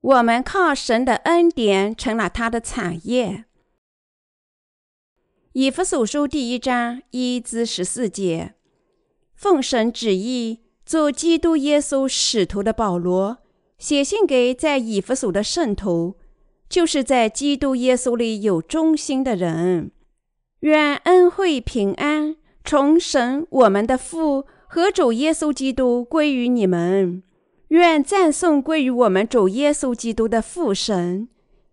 我们靠神的恩典成了他的产业。以弗所书第一章一至十四节，奉神旨意做基督耶稣使徒的保罗，写信给在以弗所的圣徒，就是在基督耶稣里有忠心的人。愿恩惠平安从神我们的父和主耶稣基督归于你们。愿赞颂归于我们主耶稣基督的父神，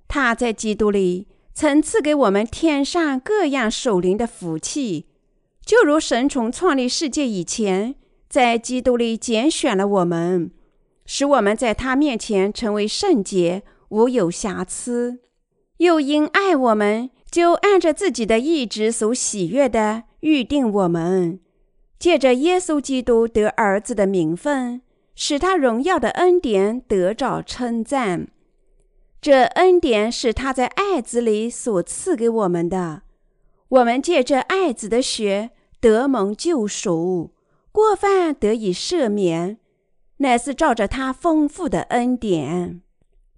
他在基督里曾赐给我们天上各样属灵的福气，就如神从创立世界以前，在基督里拣选了我们，使我们在他面前成为圣洁，无有瑕疵；又因爱我们，就按着自己的意志所喜悦的预定我们，借着耶稣基督得儿子的名分。使他荣耀的恩典得着称赞，这恩典是他在爱子里所赐给我们的。我们借着爱子的血得蒙救赎，过犯得以赦免，乃是照着他丰富的恩典。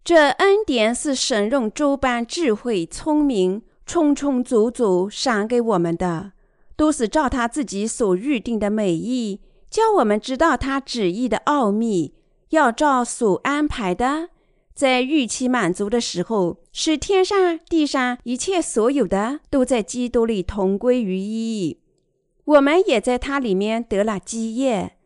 这恩典是神用诸般智慧、聪明，充充足足赏给我们的，都是照他自己所预定的美意。叫我们知道他旨意的奥秘，要照所安排的，在预期满足的时候，使天上地上一切所有的都在基督里同归于一。我们也在他里面得了基业。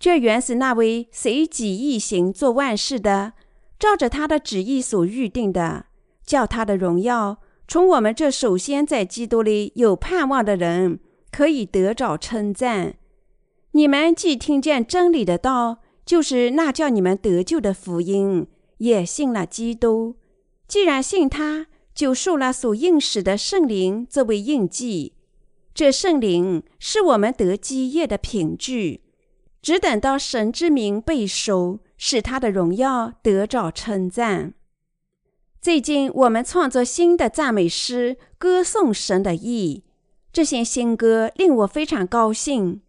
这原是那位随己意行做万事的，照着他的旨意所预定的，叫他的荣耀从我们这首先在基督里有盼望的人可以得着称赞。你们既听见真理的道，就是那叫你们得救的福音，也信了基督。既然信他，就受了所应使的圣灵作为印记。这圣灵是我们得基业的凭据。只等到神之名被收，使他的荣耀得着称赞。最近我们创作新的赞美诗，歌颂神的意。这些新歌令我非常高兴。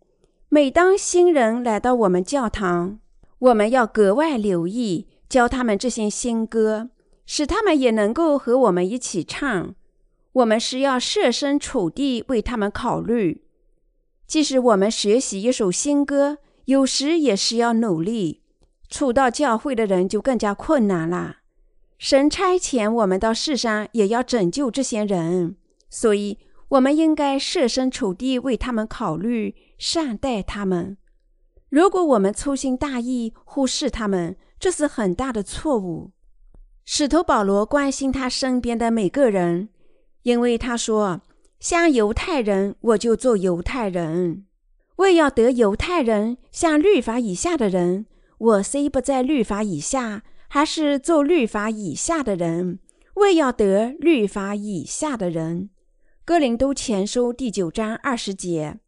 每当新人来到我们教堂，我们要格外留意，教他们这些新歌，使他们也能够和我们一起唱。我们是要设身处地为他们考虑。即使我们学习一首新歌，有时也是要努力。初到教会的人就更加困难了。神差遣我们到世上，也要拯救这些人，所以我们应该设身处地为他们考虑。善待他们。如果我们粗心大意、忽视他们，这是很大的错误。使徒保罗关心他身边的每个人，因为他说：“像犹太人，我就做犹太人；为要得犹太人，像律法以下的人，我虽不在律法以下，还是做律法以下的人；为要得律法以下的人。”哥林都前书第九章二十节。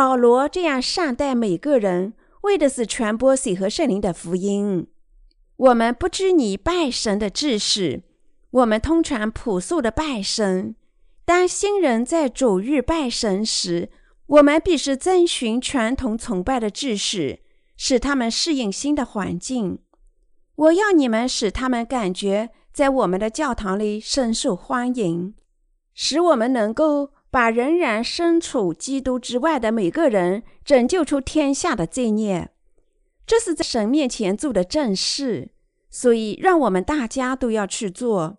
保罗这样善待每个人，为的是传播水和圣灵的福音。我们不知你拜神的知识，我们通常朴素的拜神。当新人在主日拜神时，我们必须遵循传统崇拜的知识，使他们适应新的环境。我要你们使他们感觉在我们的教堂里深受欢迎，使我们能够。把仍然身处基督之外的每个人拯救出天下的罪孽，这是在神面前做的正事，所以让我们大家都要去做。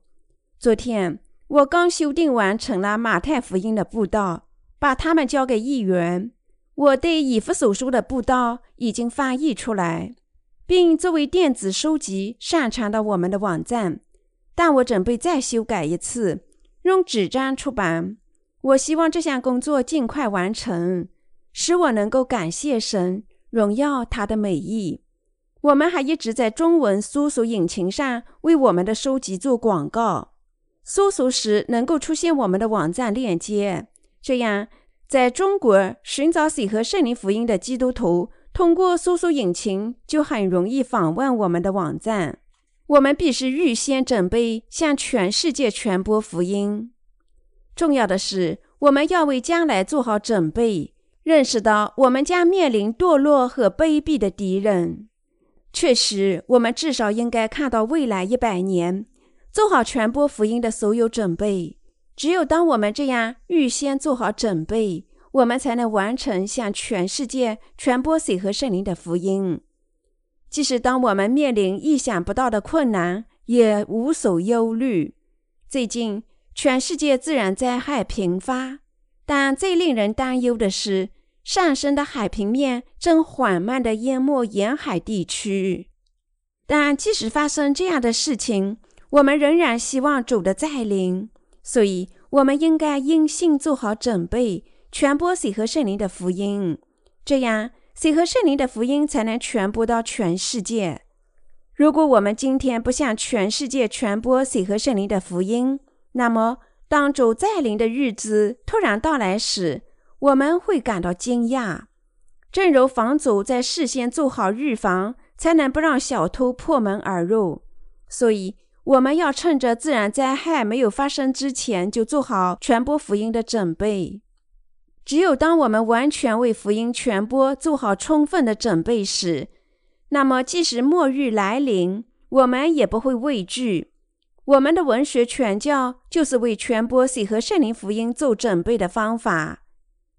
昨天我刚修订完成了马太福音的布道，把它们交给议员。我对以弗所书的布道已经翻译出来，并作为电子书籍上传到我们的网站，但我准备再修改一次，用纸张出版。我希望这项工作尽快完成，使我能够感谢神，荣耀他的美意。我们还一直在中文搜索引擎上为我们的书籍做广告，搜索时能够出现我们的网站链接，这样在中国寻找水和圣灵福音的基督徒，通过搜索引擎就很容易访问我们的网站。我们必须预先准备，向全世界传播福音。重要的是，我们要为将来做好准备，认识到我们将面临堕落和卑鄙的敌人。确实，我们至少应该看到未来一百年，做好传播福音的所有准备。只有当我们这样预先做好准备，我们才能完成向全世界传播水和圣灵的福音。即使当我们面临意想不到的困难，也无所忧虑。最近，全世界自然灾害频发，但最令人担忧的是，上升的海平面正缓慢地淹没沿海地区。但即使发生这样的事情，我们仍然希望主的再临，所以我们应该因信做好准备，传播水和圣灵的福音，这样。水和圣灵的福音才能传播到全世界。如果我们今天不向全世界传播水和圣灵的福音，那么当主再临的日子突然到来时，我们会感到惊讶。正如房主在事先做好预防，才能不让小偷破门而入。所以，我们要趁着自然灾害没有发生之前，就做好传播福音的准备。只有当我们完全为福音传播做好充分的准备时，那么即使末日来临，我们也不会畏惧。我们的文学传教就是为传播喜和圣灵福音做准备的方法。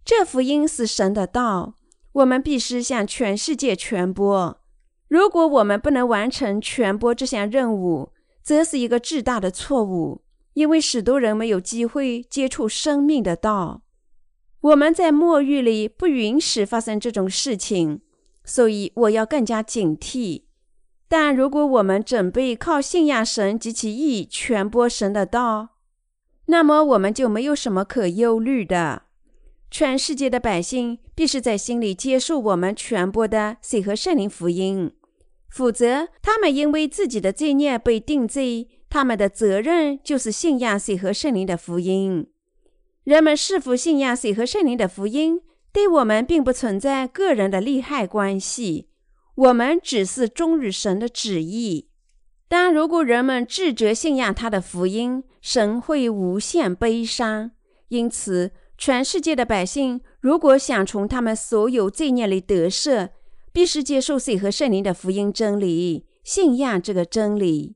这福音是神的道，我们必须向全世界传播。如果我们不能完成传播这项任务，则是一个巨大的错误，因为许多人没有机会接触生命的道。我们在末日里不允许发生这种事情，所以我要更加警惕。但如果我们准备靠信仰神及其意传播神的道，那么我们就没有什么可忧虑的。全世界的百姓必须在心里接受我们传播的水和圣灵福音，否则他们因为自己的罪孽被定罪，他们的责任就是信仰水和圣灵的福音。人们是否信仰水和圣灵的福音，对我们并不存在个人的利害关系。我们只是忠于神的旨意。但如果人们拒绝信仰他的福音，神会无限悲伤。因此，全世界的百姓如果想从他们所有罪孽里得赦，必须接受水和圣灵的福音真理，信仰这个真理。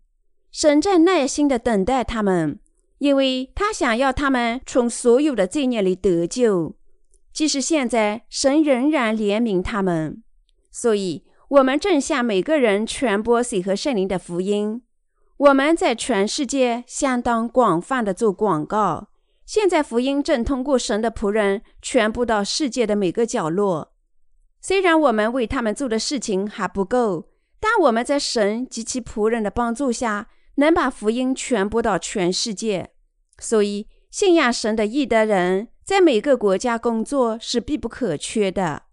神在耐心地等待他们。因为他想要他们从所有的罪孽里得救，即使现在神仍然怜悯他们，所以我们正向每个人传播水和圣灵的福音。我们在全世界相当广泛的做广告。现在福音正通过神的仆人传播到世界的每个角落。虽然我们为他们做的事情还不够，但我们在神及其仆人的帮助下。能把福音传播到全世界，所以信仰神的义的人在每个国家工作是必不可缺的。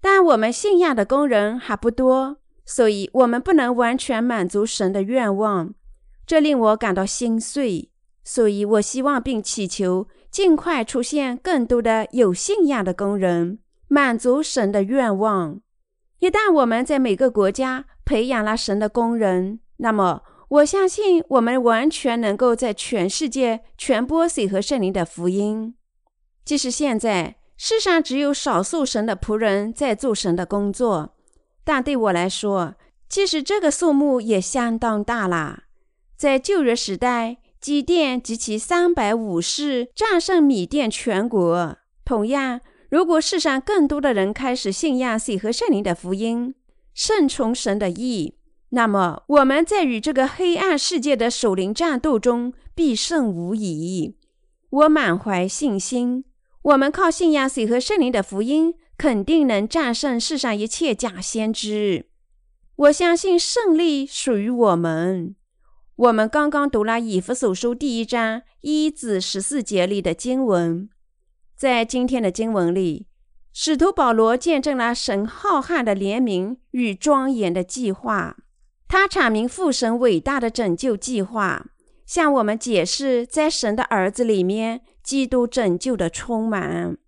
但我们信仰的工人还不多，所以我们不能完全满足神的愿望，这令我感到心碎。所以我希望并祈求尽快出现更多的有信仰的工人，满足神的愿望。一旦我们在每个国家培养了神的工人，那么。我相信我们完全能够在全世界传播水和圣灵的福音。即使现在世上只有少数神的仆人在做神的工作，但对我来说，其实这个数目也相当大了。在旧约时代，基甸及其三百武士战胜米甸全国。同样，如果世上更多的人开始信仰水和圣灵的福音，顺从神的意。那么，我们在与这个黑暗世界的守灵战斗中必胜无疑。我满怀信心，我们靠信仰水和圣灵的福音，肯定能战胜世上一切假先知。我相信胜利属于我们。我们刚刚读了以弗所书第一章一至十四节里的经文，在今天的经文里，使徒保罗见证了神浩瀚的怜悯与庄严的计划。他阐明父神伟大的拯救计划，向我们解释在神的儿子里面基督拯救的充满。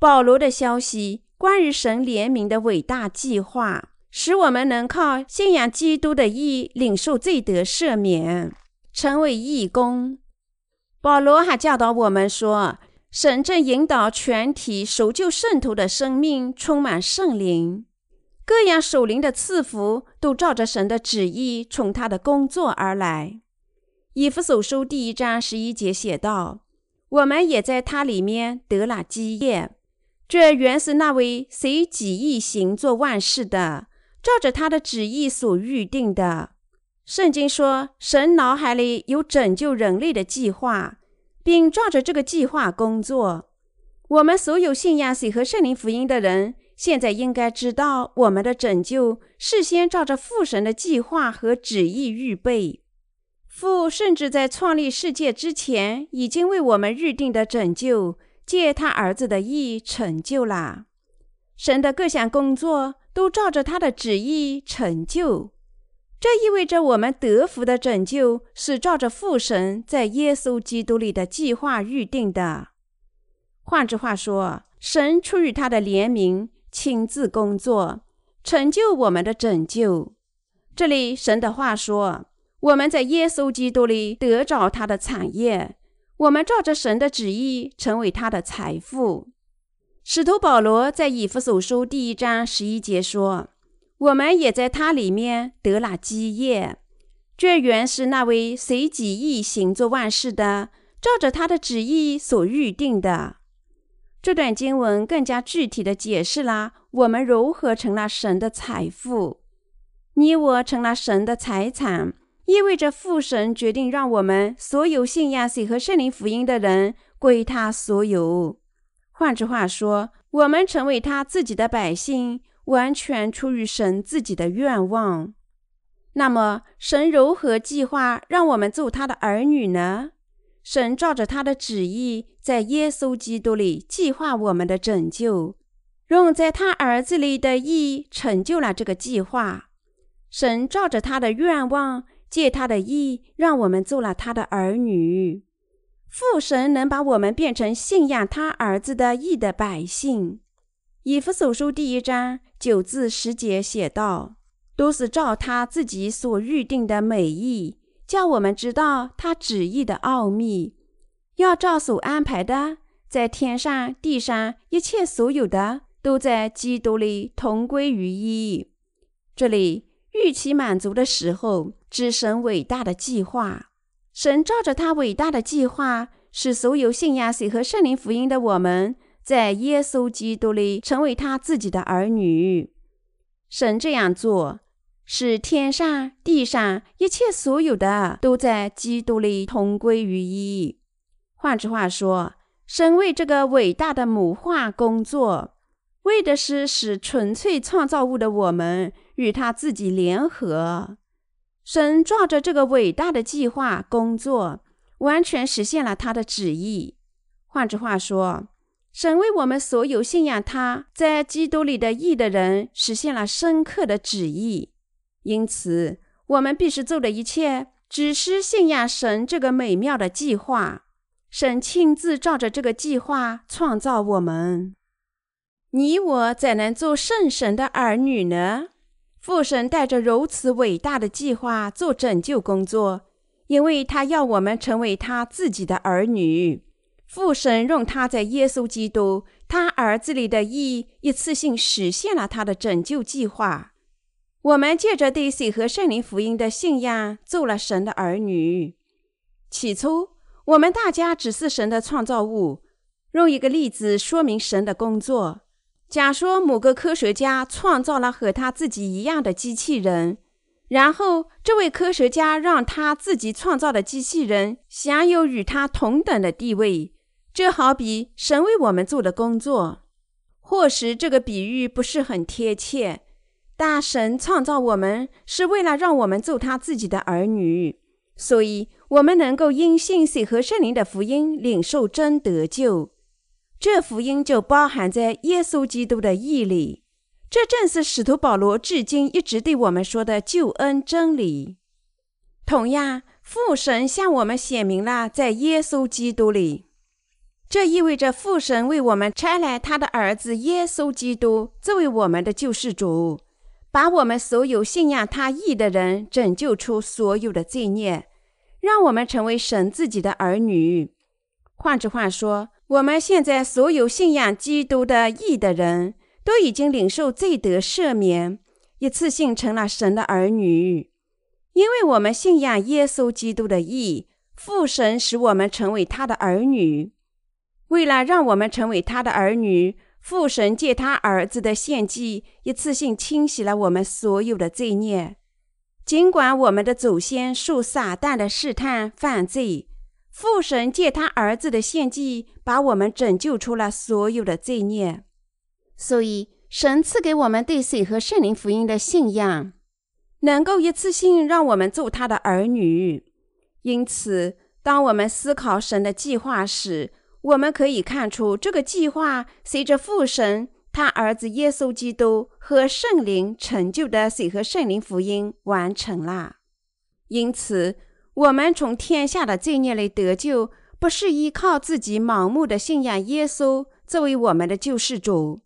保罗的消息关于神怜悯的伟大计划，使我们能靠信仰基督的义领受罪得赦免，成为义工。保罗还教导我们说，神正引导全体守旧圣徒的生命充满圣灵。各样属灵的赐福都照着神的旨意从他的工作而来。以弗所书第一章十一节写道：“我们也在他里面得了基业。”这原是那位随己意行做万事的，照着他的旨意所预定的。圣经说，神脑海里有拯救人类的计划，并照着这个计划工作。我们所有信仰水和圣灵福音的人。现在应该知道，我们的拯救事先照着父神的计划和旨意预备。父甚至在创立世界之前，已经为我们预定的拯救，借他儿子的意成就了。神的各项工作都照着他的旨意成就。这意味着我们得福的拯救是照着父神在耶稣基督里的计划预定的。换句话说，神出于他的怜悯。亲自工作，成就我们的拯救。这里神的话说：“我们在耶稣基督里得着他的产业，我们照着神的旨意成为他的财富。”使徒保罗在以弗所书第一章十一节说：“我们也在他里面得了基业。”这原是那位随己意行做万事的，照着他的旨意所预定的。这段经文更加具体地解释了我们如何成了神的财富。你我成了神的财产，意味着父神决定让我们所有信仰水和圣灵福音的人归他所有。换句话说，我们成为他自己的百姓，完全出于神自己的愿望。那么，神如何计划让我们做他的儿女呢？神照着他的旨意，在耶稣基督里计划我们的拯救，用在他儿子里的意成就了这个计划。神照着他的愿望，借他的意，让我们做了他的儿女。父神能把我们变成信仰他儿子的义的百姓。以弗所书第一章九至十节写道：“都是照他自己所预定的美意。”叫我们知道他旨意的奥秘，要照所安排的，在天上、地上一切所有的，都在基督里同归于一。这里预期满足的时候，指神伟大的计划。神照着他伟大的计划，使所有信仰水和圣灵福音的我们，在耶稣基督里成为他自己的儿女。神这样做。使天上、地上一切所有的都在基督里同归于一。换句话说，神为这个伟大的母化工作，为的是使纯粹创造物的我们与他自己联合。神照着这个伟大的计划工作，完全实现了他的旨意。换句话说，神为我们所有信仰他在基督里的义的人实现了深刻的旨意。因此，我们必须做的一切，只是信仰神这个美妙的计划。神亲自照着这个计划创造我们。你我怎能做圣神的儿女呢？父神带着如此伟大的计划做拯救工作，因为他要我们成为他自己的儿女。父神用他在耶稣基督他儿子里的意，一次性实现了他的拯救计划。我们借着对水和圣灵福音的信仰，做了神的儿女。起初，我们大家只是神的创造物。用一个例子说明神的工作：假说某个科学家创造了和他自己一样的机器人，然后这位科学家让他自己创造的机器人享有与他同等的地位，这好比神为我们做的工作。或许这个比喻不是很贴切。大神创造我们是为了让我们做他自己的儿女，所以我们能够因信水和圣灵的福音领受真得救。这福音就包含在耶稣基督的义里。这正是使徒保罗至今一直对我们说的救恩真理。同样，父神向我们显明了在耶稣基督里。这意味着父神为我们差来他的儿子耶稣基督作为我们的救世主。把我们所有信仰他义的人拯救出所有的罪孽，让我们成为神自己的儿女。换句话说，我们现在所有信仰基督的义的人，都已经领受罪得赦免，一次性成了神的儿女。因为我们信仰耶稣基督的义，父神使我们成为他的儿女。为了让我们成为他的儿女，父神借他儿子的献祭，一次性清洗了我们所有的罪孽。尽管我们的祖先受撒旦的试探犯罪，父神借他儿子的献祭，把我们拯救出了所有的罪孽。所以，神赐给我们对水和圣灵福音的信仰，能够一次性让我们做他的儿女。因此，当我们思考神的计划时，我们可以看出，这个计划随着父神。他儿子耶稣基督和圣灵成就的水和圣灵福音完成了，因此我们从天下的罪孽里得救，不是依靠自己盲目的信仰耶稣作为我们的救世主。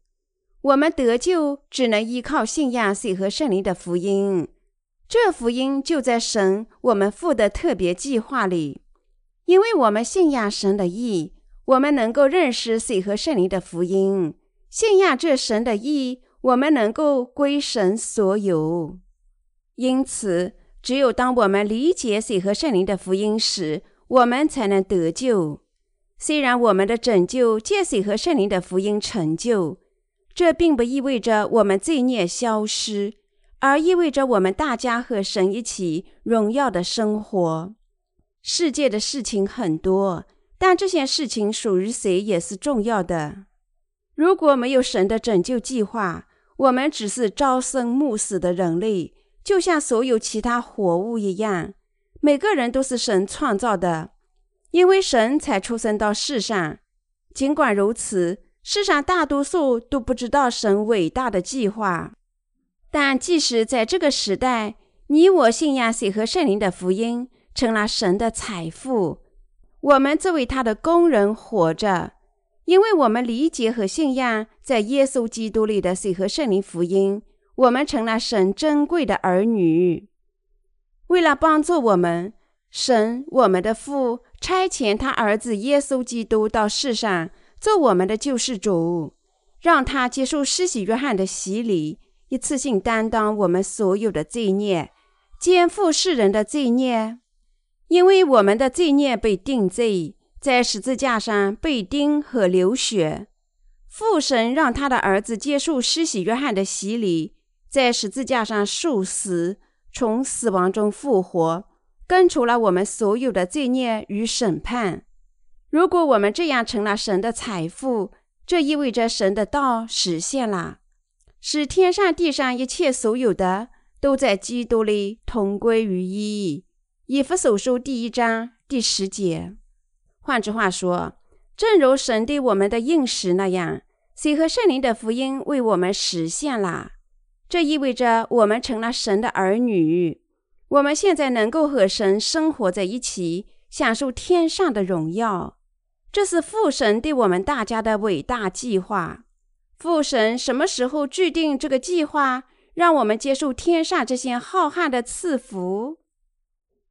我们得救只能依靠信仰水和圣灵的福音，这福音就在神我们父的特别计划里。因为我们信仰神的意，我们能够认识水和圣灵的福音。信仰这神的意，我们能够归神所有。因此，只有当我们理解水和圣灵的福音时，我们才能得救。虽然我们的拯救借水和圣灵的福音成就，这并不意味着我们罪孽消失，而意味着我们大家和神一起荣耀的生活。世界的事情很多，但这些事情属于谁也是重要的。如果没有神的拯救计划，我们只是朝生暮死的人类，就像所有其他活物一样。每个人都是神创造的，因为神才出生到世上。尽管如此，世上大多数都不知道神伟大的计划。但即使在这个时代，你我信仰水和圣灵的福音，成了神的财富。我们作为他的工人活着。因为我们理解和信仰在耶稣基督里的水和圣灵福音，我们成了神珍贵的儿女。为了帮助我们，神我们的父差遣他儿子耶稣基督到世上做我们的救世主，让他接受施洗约翰的洗礼，一次性担当我们所有的罪孽，肩负世人的罪孽。因为我们的罪孽被定罪。在十字架上被钉和流血，父神让他的儿子接受施洗约翰的洗礼，在十字架上受死，从死亡中复活，根除了我们所有的罪孽与审判。如果我们这样成了神的财富，这意味着神的道实现了，使天上地上一切所有的都在基督里同归于一。以弗所书第一章第十节。换句话说，正如神对我们的应许那样，水和圣灵的福音为我们实现了。这意味着我们成了神的儿女。我们现在能够和神生活在一起，享受天上的荣耀。这是父神对我们大家的伟大计划。父神什么时候制定这个计划，让我们接受天上这些浩瀚的赐福？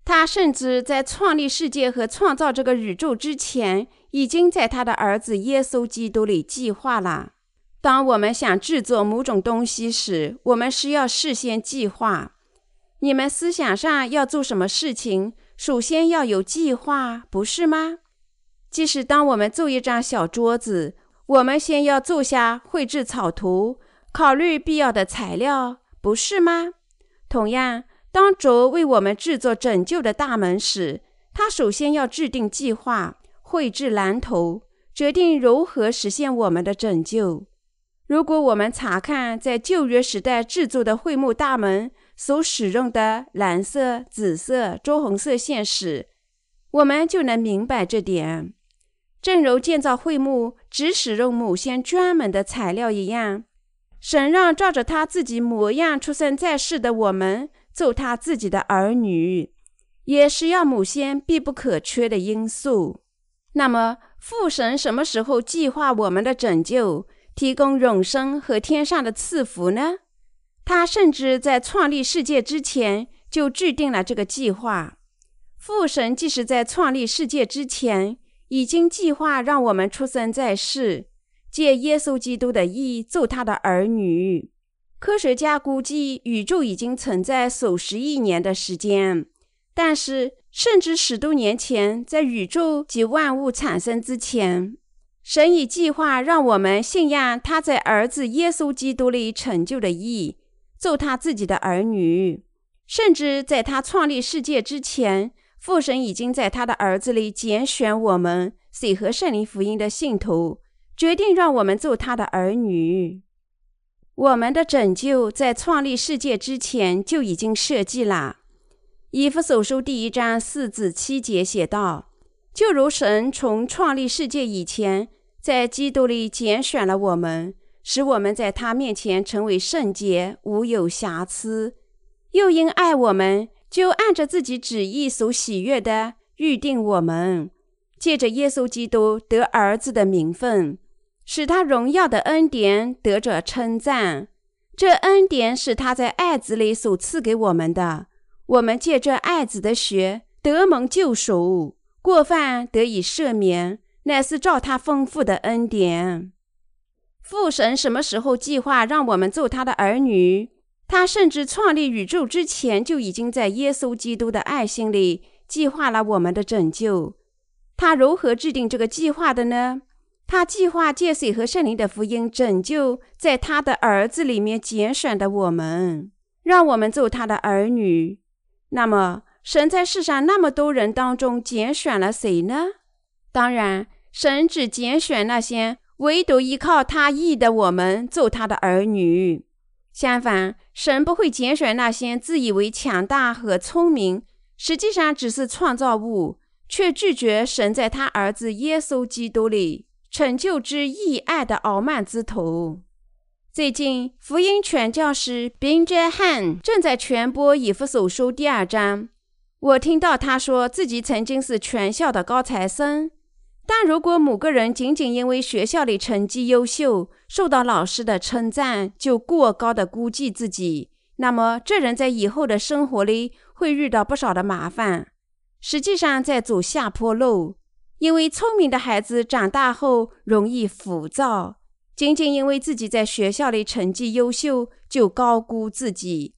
他甚至在创立世界和创造这个宇宙之前，已经在他的儿子耶稣基督里计划了。当我们想制作某种东西时，我们是要事先计划。你们思想上要做什么事情，首先要有计划，不是吗？即使当我们做一张小桌子，我们先要坐下绘制草图，考虑必要的材料，不是吗？同样。当主为我们制作拯救的大门时，他首先要制定计划、绘制蓝图，决定如何实现我们的拯救。如果我们查看在旧约时代制作的会幕大门所使用的蓝色、紫色、朱红色线时，我们就能明白这点。正如建造会幕只使用某些专门的材料一样，神让照着他自己模样出生在世的我们。做他自己的儿女，也是要某些必不可缺的因素。那么，父神什么时候计划我们的拯救，提供永生和天上的赐福呢？他甚至在创立世界之前就制定了这个计划。父神即使在创立世界之前，已经计划让我们出生在世，借耶稣基督的义做他的儿女。科学家估计，宇宙已经存在数十亿年的时间，但是甚至十多年前，在宇宙及万物产生之前，神已计划让我们信仰他在儿子耶稣基督里成就的义，做他自己的儿女。甚至在他创立世界之前，父神已经在他的儿子里拣选我们，水和圣灵福音的信徒，决定让我们做他的儿女。我们的拯救在创立世界之前就已经设计了。以弗所书第一章四至七节写道：“就如神从创立世界以前，在基督里拣选了我们，使我们在他面前成为圣洁，无有瑕疵。”又因爱我们，就按着自己旨意所喜悦的预定我们，借着耶稣基督得儿子的名分，使他荣耀的恩典得着称赞。这恩典是他在爱子里所赐给我们的。我们借着爱子的血得蒙救赎，过犯得以赦免，乃是照他丰富的恩典。父神什么时候计划让我们做他的儿女？他甚至创立宇宙之前，就已经在耶稣基督的爱心里计划了我们的拯救。他如何制定这个计划的呢？他计划借水和圣灵的福音拯救在他的儿子里面拣选的我们，让我们做他的儿女。那么，神在世上那么多人当中拣选了谁呢？当然，神只拣选那些唯独依靠他意的我们做他的儿女。相反，神不会拣选那些自以为强大和聪明，实际上只是创造物，却拒绝神在他儿子耶稣基督里成就之义爱的傲慢之徒。最近，福音传教士宾杰汉正在传播以弗所书第二章。我听到他说自己曾经是全校的高材生。但如果某个人仅仅因为学校里成绩优秀，受到老师的称赞，就过高的估计自己，那么这人在以后的生活里会遇到不少的麻烦。实际上在走下坡路，因为聪明的孩子长大后容易浮躁，仅仅因为自己在学校里成绩优秀就高估自己。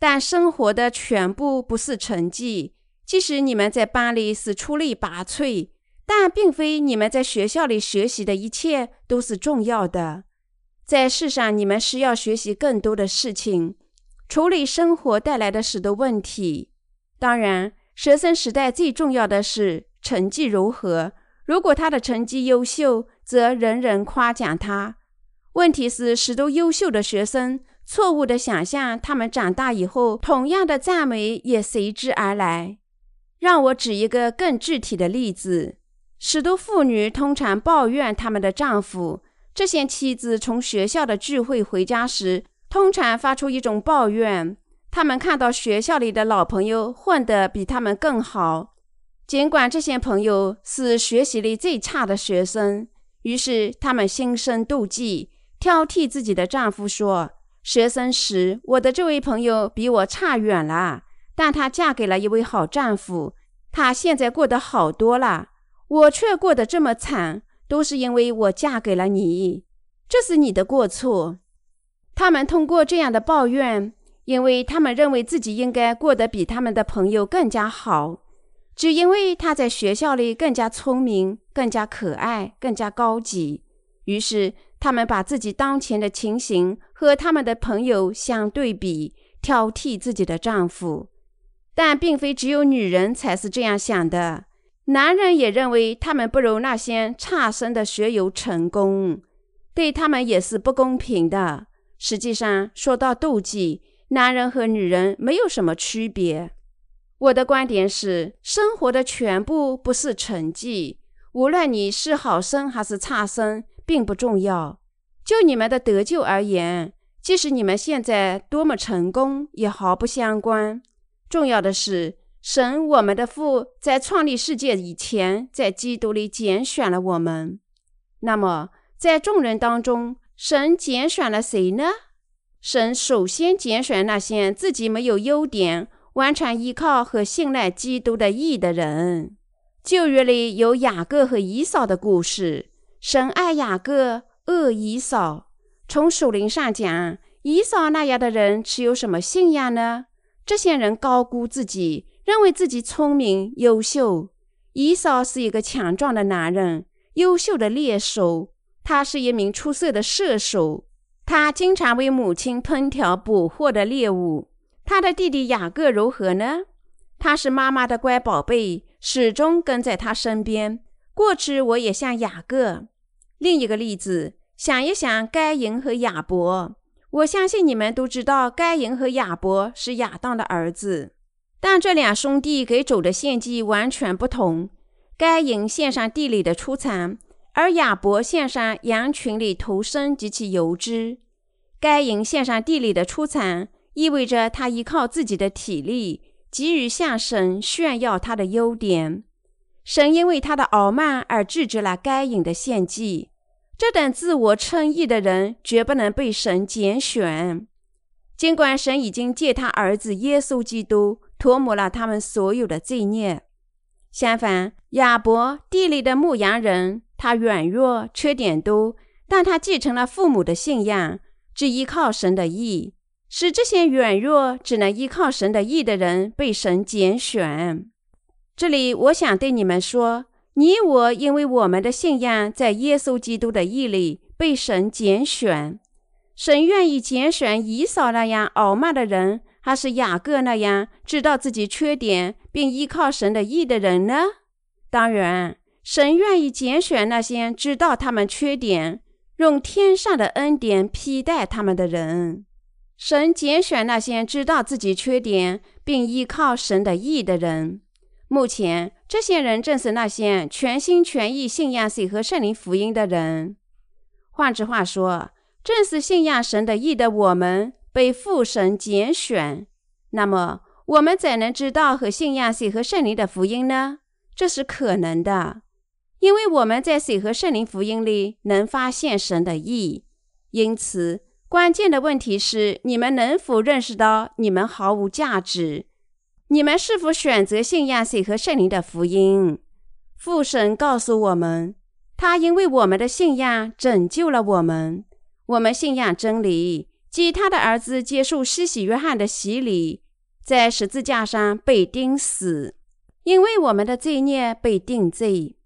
但生活的全部不是成绩，即使你们在班里是出类拔萃。但并非你们在学校里学习的一切都是重要的，在世上你们需要学习更多的事情，处理生活带来的许多问题。当然，学生时代最重要的是成绩如何。如果他的成绩优秀，则人人夸奖他。问题是，许多优秀的学生错误地想象他们长大以后，同样的赞美也随之而来。让我举一个更具体的例子。许多妇女通常抱怨他们的丈夫。这些妻子从学校的聚会回家时，通常发出一种抱怨：他们看到学校里的老朋友混得比他们更好，尽管这些朋友是学习力最差的学生。于是他们心生妒忌，挑剔自己的丈夫，说：“学生时我的这位朋友比我差远了，但她嫁给了一位好丈夫，她现在过得好多了。”我却过得这么惨，都是因为我嫁给了你，这是你的过错。他们通过这样的抱怨，因为他们认为自己应该过得比他们的朋友更加好，只因为他在学校里更加聪明、更加可爱、更加高级。于是，他们把自己当前的情形和他们的朋友相对比，挑剔自己的丈夫。但并非只有女人才是这样想的。男人也认为他们不如那些差生的学友成功，对他们也是不公平的。实际上，说到妒忌，男人和女人没有什么区别。我的观点是，生活的全部不是成绩，无论你是好生还是差生，并不重要。就你们的得救而言，即使你们现在多么成功，也毫不相关。重要的是。神，我们的父，在创立世界以前，在基督里拣选了我们。那么，在众人当中，神拣选了谁呢？神首先拣选那些自己没有优点、完全依靠和信赖基督的义的人。旧约里有雅各和以扫的故事。神爱雅各，恶以扫。从属灵上讲，以扫那样的人持有什么信仰呢？这些人高估自己，认为自己聪明优秀。以扫是一个强壮的男人，优秀的猎手，他是一名出色的射手。他经常为母亲烹调捕获的猎物。他的弟弟雅各如何呢？他是妈妈的乖宝贝，始终跟在他身边。过去我也像雅各。另一个例子。想一想，该隐和亚伯，我相信你们都知道，该隐和亚伯是亚当的儿子。但这两兄弟给主的献祭完全不同。该隐献上地里的出产，而亚伯献上羊群里头生及其油脂。该隐献上地里的出产，意味着他依靠自己的体力，急于向神炫耀他的优点。神因为他的傲慢而制止了该隐的献祭。这等自我称义的人绝不能被神拣选，尽管神已经借他儿子耶稣基督涂抹了他们所有的罪孽。相反，亚伯地里的牧羊人，他软弱，缺点多，但他继承了父母的信仰，只依靠神的意，使这些软弱、只能依靠神的意的人被神拣选。这里，我想对你们说。你我因为我们的信仰在耶稣基督的意里被神拣选，神愿意拣选以扫那样傲慢的人，还是雅各那样知道自己缺点并依靠神的意的人呢？当然，神愿意拣选那些知道他们缺点，用天上的恩典批待他们的人。神拣选那些知道自己缺点并依靠神的意的人。目前，这些人正是那些全心全意信仰水和圣灵福音的人。换句话说，正是信仰神的意的我们被父神拣选。那么，我们怎能知道和信仰水和圣灵的福音呢？这是可能的，因为我们在水和圣灵福音里能发现神的意。因此，关键的问题是：你们能否认识到你们毫无价值？你们是否选择信仰水和圣灵的福音？父神告诉我们，他因为我们的信仰拯救了我们。我们信仰真理，即他的儿子接受施洗约翰的洗礼，在十字架上被钉死，因为我们的罪孽被定罪。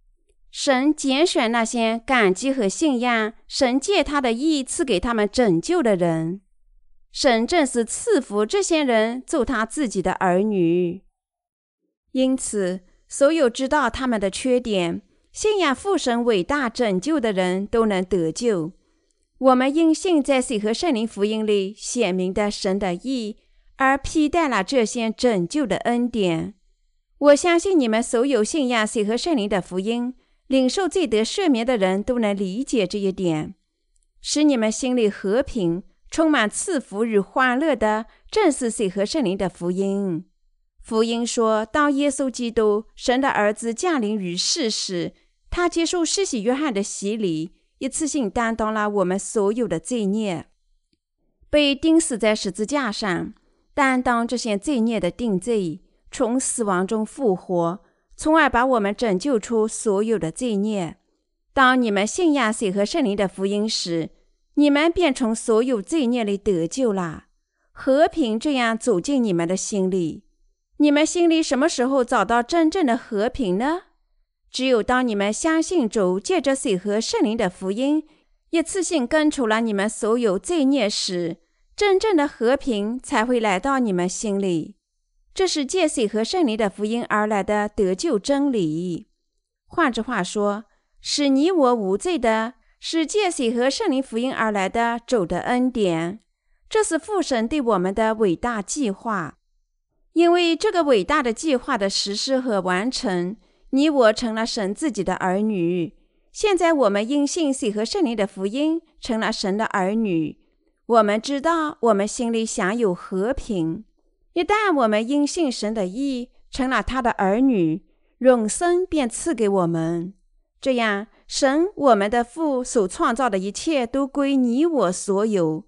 神拣选那些感激和信仰神借他的义赐给他们拯救的人。神正是赐福这些人做他自己的儿女，因此，所有知道他们的缺点、信仰父神伟大拯救的人都能得救。我们因信在水和圣灵福音里显明的神的意，而披戴了这些拯救的恩典。我相信你们所有信仰水和圣灵的福音、领受罪得赦免的人都能理解这一点，使你们心里和平。充满赐福与欢乐的，正是水和圣灵的福音。福音说，当耶稣基督神的儿子降临于世时，他接受施洗约翰的洗礼，一次性担当了我们所有的罪孽，被钉死在十字架上，担当这些罪孽的定罪，从死亡中复活，从而把我们拯救出所有的罪孽。当你们信仰水和圣灵的福音时，你们便从所有罪孽里得救了，和平这样走进你们的心里。你们心里什么时候找到真正的和平呢？只有当你们相信主借着水和圣灵的福音，一次性根除了你们所有罪孽时，真正的和平才会来到你们心里。这是借水和圣灵的福音而来的得救真理。换句话说，使你我无罪的。是借水和圣灵福音而来的主的恩典，这是父神对我们的伟大计划。因为这个伟大的计划的实施和完成，你我成了神自己的儿女。现在我们因信水和圣灵的福音成了神的儿女。我们知道，我们心里享有和平。一旦我们因信神的义成了他的儿女，永生便赐给我们。这样。神，我们的父所创造的一切都归你我所有，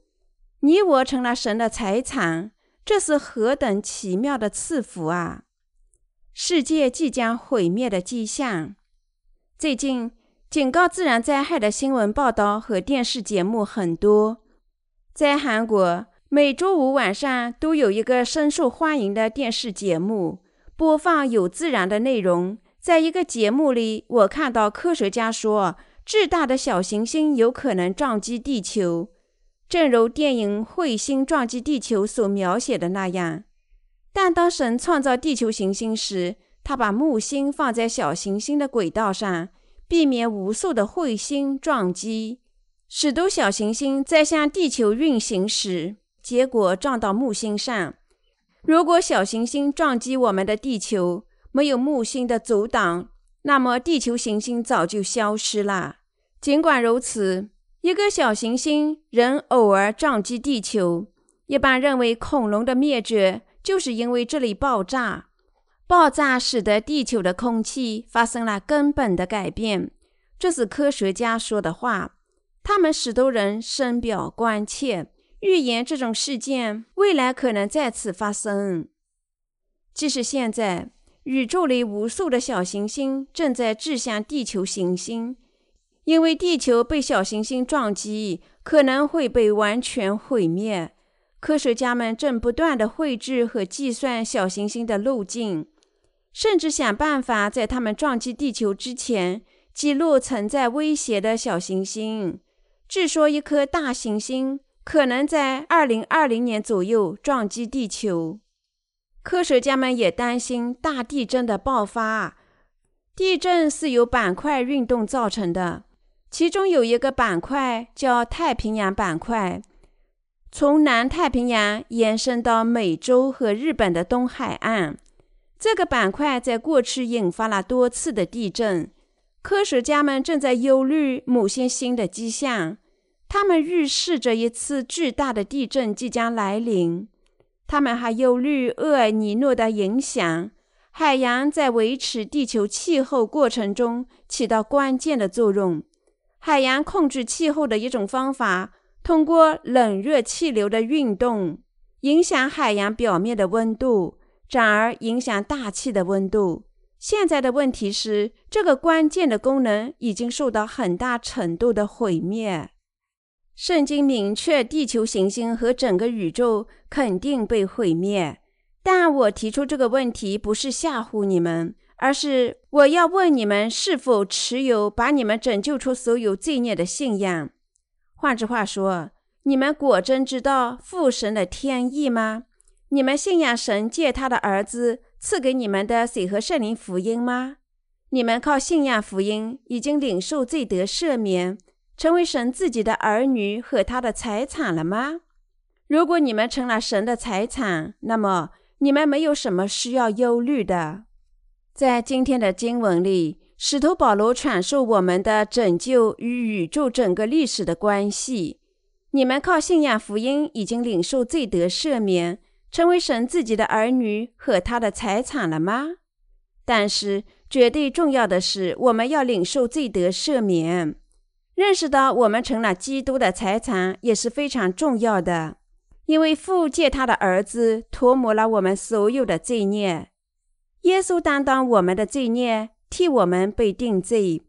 你我成了神的财产，这是何等奇妙的赐福啊！世界即将毁灭的迹象。最近，警告自然灾害的新闻报道和电视节目很多。在韩国，每周五晚上都有一个深受欢迎的电视节目，播放有自然的内容。在一个节目里，我看到科学家说，巨大的小行星有可能撞击地球，正如电影《彗星撞击地球》所描写的那样。但当神创造地球行星时，他把木星放在小行星的轨道上。避免无数的彗星撞击，使得小行星在向地球运行时，结果撞到木星上。如果小行星撞击我们的地球，没有木星的阻挡，那么地球行星早就消失了。尽管如此，一个小行星仍偶尔撞击地球。一般认为，恐龙的灭绝就是因为这里爆炸。爆炸使得地球的空气发生了根本的改变，这是科学家说的话。他们使多人深表关切，预言这种事件未来可能再次发生。即使现在，宇宙里无数的小行星正在掷向地球行星，因为地球被小行星撞击，可能会被完全毁灭。科学家们正不断地绘制和计算小行星的路径。甚至想办法在它们撞击地球之前记录存在威胁的小行星。据说一颗大行星可能在2020年左右撞击地球。科学家们也担心大地震的爆发。地震是由板块运动造成的，其中有一个板块叫太平洋板块，从南太平洋延伸到美洲和日本的东海岸。这个板块在过去引发了多次的地震，科学家们正在忧虑某些新的迹象，他们预示着一次巨大的地震即将来临。他们还忧虑厄尔尼诺的影响，海洋在维持地球气候过程中起到关键的作用。海洋控制气候的一种方法，通过冷热气流的运动，影响海洋表面的温度。转而影响大气的温度。现在的问题是，这个关键的功能已经受到很大程度的毁灭。圣经明确，地球行星和整个宇宙肯定被毁灭。但我提出这个问题不是吓唬你们，而是我要问你们是否持有把你们拯救出所有罪孽的信仰。换句话说，你们果真知道父神的天意吗？你们信仰神借他的儿子赐给你们的水和圣灵福音吗？你们靠信仰福音已经领受罪得赦免，成为神自己的儿女和他的财产了吗？如果你们成了神的财产，那么你们没有什么需要忧虑的。在今天的经文里，使徒保罗阐述我们的拯救与宇宙整个历史的关系。你们靠信仰福音已经领受罪得赦免。成为神自己的儿女和他的财产了吗？但是绝对重要的是，我们要领受罪得赦免，认识到我们成了基督的财产也是非常重要的。因为父借他的儿子涂抹了我们所有的罪孽，耶稣担当我们的罪孽，替我们被定罪。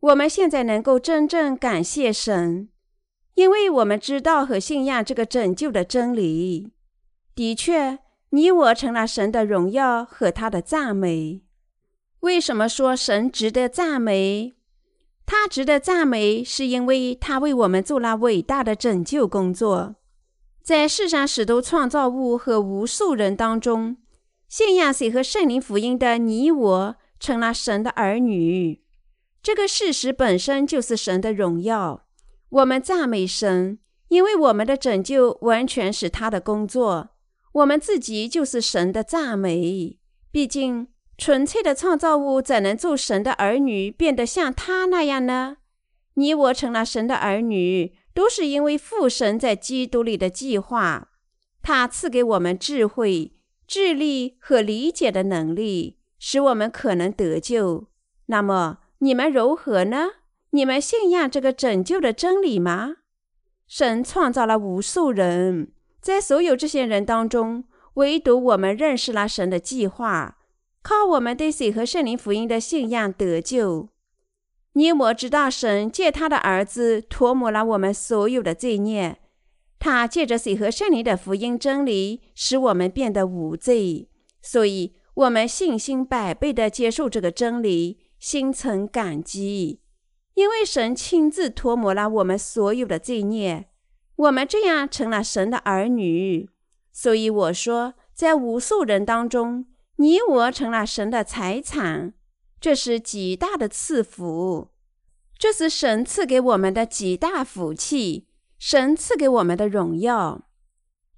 我们现在能够真正感谢神，因为我们知道和信仰这个拯救的真理。的确，你我成了神的荣耀和他的赞美。为什么说神值得赞美？他值得赞美，是因为他为我们做了伟大的拯救工作。在世上许多创造物和无数人当中，信仰谁和圣灵福音的你我，成了神的儿女。这个事实本身就是神的荣耀。我们赞美神，因为我们的拯救完全是他的工作。我们自己就是神的赞美。毕竟，纯粹的创造物怎能做神的儿女，变得像他那样呢？你我成了神的儿女，都是因为父神在基督里的计划。他赐给我们智慧、智力和理解的能力，使我们可能得救。那么，你们如何呢？你们信仰这个拯救的真理吗？神创造了无数人。在所有这些人当中，唯独我们认识了神的计划，靠我们对水和圣灵福音的信仰得救。你我知道，神借他的儿子涂抹了我们所有的罪孽。他借着水和圣灵的福音真理，使我们变得无罪。所以，我们信心百倍地接受这个真理，心存感激，因为神亲自涂抹了我们所有的罪孽。我们这样成了神的儿女。所以我说，在无数人当中，你我成了神的财产。这是极大的赐福，这是神赐给我们的极大福气，神赐给我们的荣耀。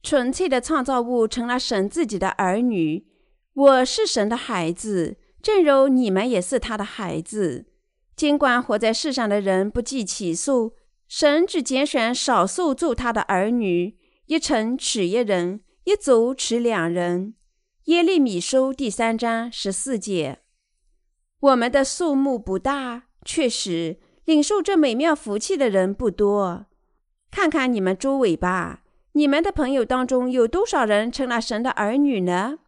纯粹的创造物成了神自己的儿女。我是神的孩子，正如你们也是他的孩子。尽管活在世上的人不计其数，神只拣选少数做他的儿女。一城取一人，一族取两人。耶利米书第三章十四节。我们的数目不大，确实领受这美妙福气的人不多。看看你们周围吧，你们的朋友当中有多少人成了神的儿女呢？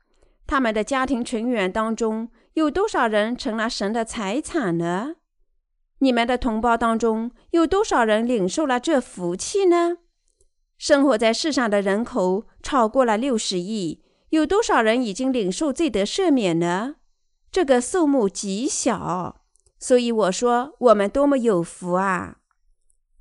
他们的家庭成员当中有多少人成了神的财产呢？你们的同胞当中有多少人领受了这福气呢？生活在世上的人口超过了六十亿，有多少人已经领受罪得赦免呢？这个数目极小，所以我说我们多么有福啊！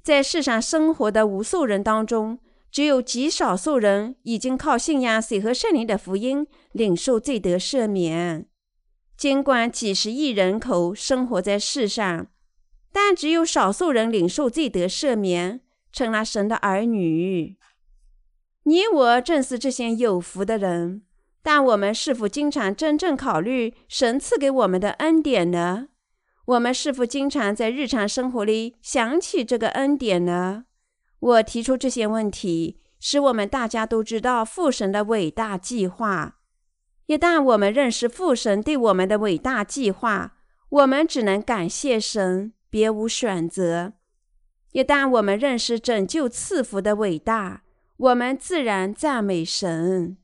在世上生活的无数人当中，只有极少数人已经靠信仰水和圣灵的福音领受罪得赦免。尽管几十亿人口生活在世上，但只有少数人领受罪得赦免，成了神的儿女。你我正是这些有福的人。但我们是否经常真正考虑神赐给我们的恩典呢？我们是否经常在日常生活里想起这个恩典呢？我提出这些问题，使我们大家都知道父神的伟大计划。一旦我们认识父神对我们的伟大计划，我们只能感谢神，别无选择。一旦我们认识拯救赐福的伟大，我们自然赞美神。